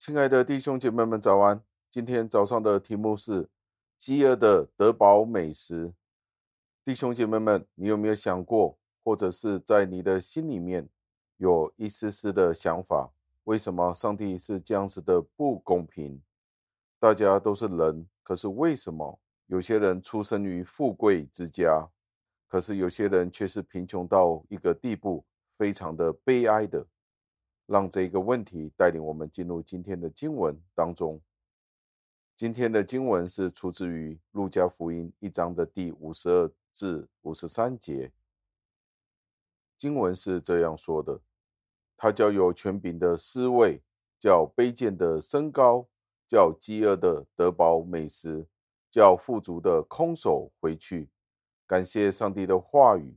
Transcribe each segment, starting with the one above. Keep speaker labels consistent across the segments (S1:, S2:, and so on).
S1: 亲爱的弟兄姐妹们，早安！今天早上的题目是“饥饿的得饱美食”。弟兄姐妹们，你有没有想过，或者是在你的心里面有一丝丝的想法，为什么上帝是这样子的不公平？大家都是人，可是为什么有些人出生于富贵之家，可是有些人却是贫穷到一个地步，非常的悲哀的？让这个问题带领我们进入今天的经文当中。今天的经文是出自于路加福音一章的第五十二至五十三节。经文是这样说的：“他叫有权柄的施慰，叫卑贱的升高，叫饥饿的得饱美食，叫富足的空手回去。”感谢上帝的话语。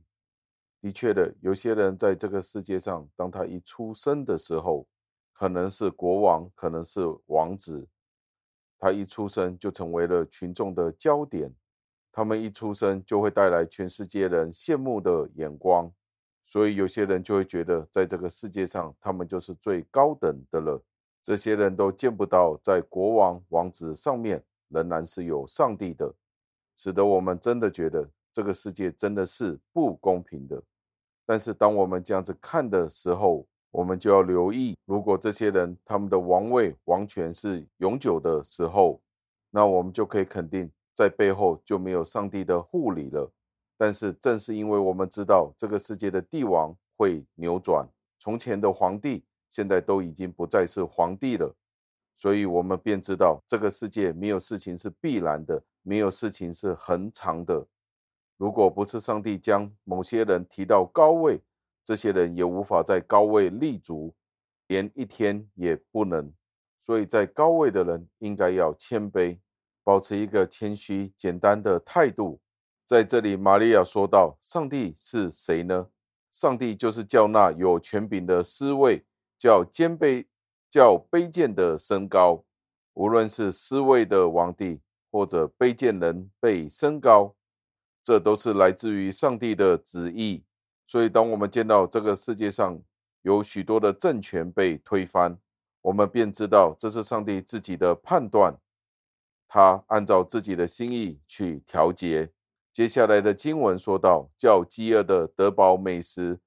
S1: 的确的，有些人在这个世界上，当他一出生的时候，可能是国王，可能是王子，他一出生就成为了群众的焦点，他们一出生就会带来全世界人羡慕的眼光，所以有些人就会觉得，在这个世界上，他们就是最高等的了。这些人都见不到，在国王、王子上面仍然是有上帝的，使得我们真的觉得这个世界真的是不公平的。但是，当我们这样子看的时候，我们就要留意，如果这些人他们的王位、王权是永久的时候，那我们就可以肯定，在背后就没有上帝的护理了。但是，正是因为我们知道这个世界的帝王会扭转，从前的皇帝现在都已经不再是皇帝了，所以我们便知道这个世界没有事情是必然的，没有事情是恒常的。如果不是上帝将某些人提到高位，这些人也无法在高位立足，连一天也不能。所以在高位的人应该要谦卑，保持一个谦虚、简单的态度。在这里，玛利亚说道：“上帝是谁呢？上帝就是叫那有权柄的施慰，叫谦卑、叫卑贱的升高。无论是施慰的王帝，或者卑贱人被升高。”这都是来自于上帝的旨意，所以当我们见到这个世界上有许多的政权被推翻，我们便知道这是上帝自己的判断，他按照自己的心意去调节。接下来的经文说到：叫饥饿的得饱美食，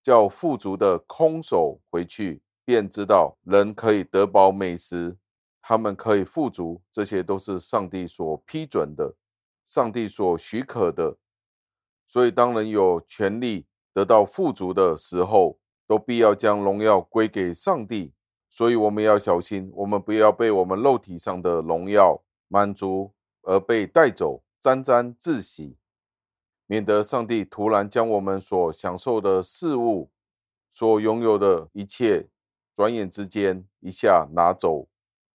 S1: 叫富足的空手回去，便知道人可以得饱美食，他们可以富足，这些都是上帝所批准的。上帝所许可的，所以当人有权利得到富足的时候，都必要将荣耀归给上帝。所以我们要小心，我们不要被我们肉体上的荣耀满足而被带走，沾沾自喜，免得上帝突然将我们所享受的事物、所拥有的一切，转眼之间一下拿走。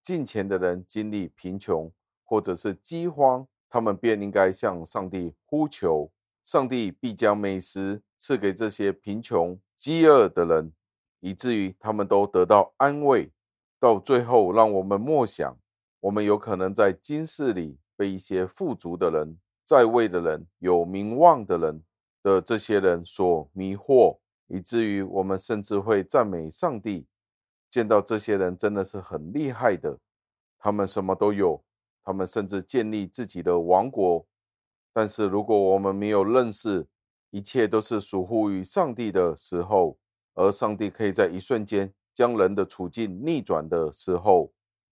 S1: 近前的人经历贫穷或者是饥荒。他们便应该向上帝呼求，上帝必将美食赐给这些贫穷、饥饿的人，以至于他们都得到安慰。到最后，让我们默想，我们有可能在今世里被一些富足的人、在位的人、有名望的人的这些人所迷惑，以至于我们甚至会赞美上帝，见到这些人真的是很厉害的，他们什么都有。他们甚至建立自己的王国，但是如果我们没有认识一切都是属乎于上帝的时候，而上帝可以在一瞬间将人的处境逆转的时候，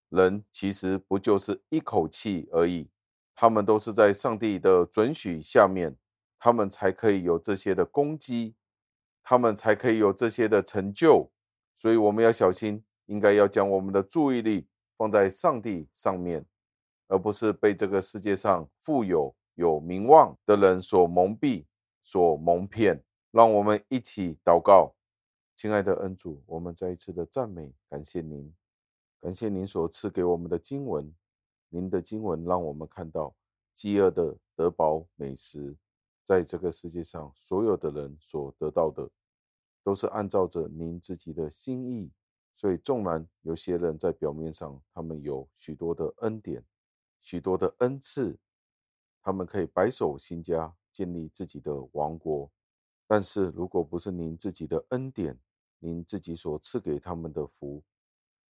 S1: 人其实不就是一口气而已。他们都是在上帝的准许下面，他们才可以有这些的攻击，他们才可以有这些的成就。所以我们要小心，应该要将我们的注意力放在上帝上面。而不是被这个世界上富有、有名望的人所蒙蔽、所蒙骗。让我们一起祷告，亲爱的恩主，我们再一次的赞美、感谢您，感谢您所赐给我们的经文。您的经文让我们看到，饥饿的得饱美食，在这个世界上所有的人所得到的，都是按照着您自己的心意。所以，纵然有些人在表面上，他们有许多的恩典。许多的恩赐，他们可以白手兴家，建立自己的王国。但是如果不是您自己的恩典，您自己所赐给他们的福，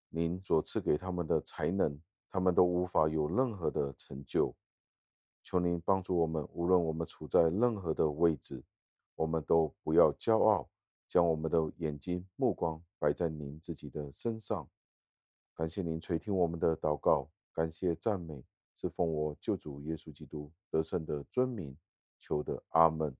S1: 您所赐给他们的才能，他们都无法有任何的成就。求您帮助我们，无论我们处在任何的位置，我们都不要骄傲，将我们的眼睛、目光摆在您自己的身上。感谢您垂听我们的祷告，感谢赞美，是奉我救主耶稣基督得胜的尊名求的，阿门。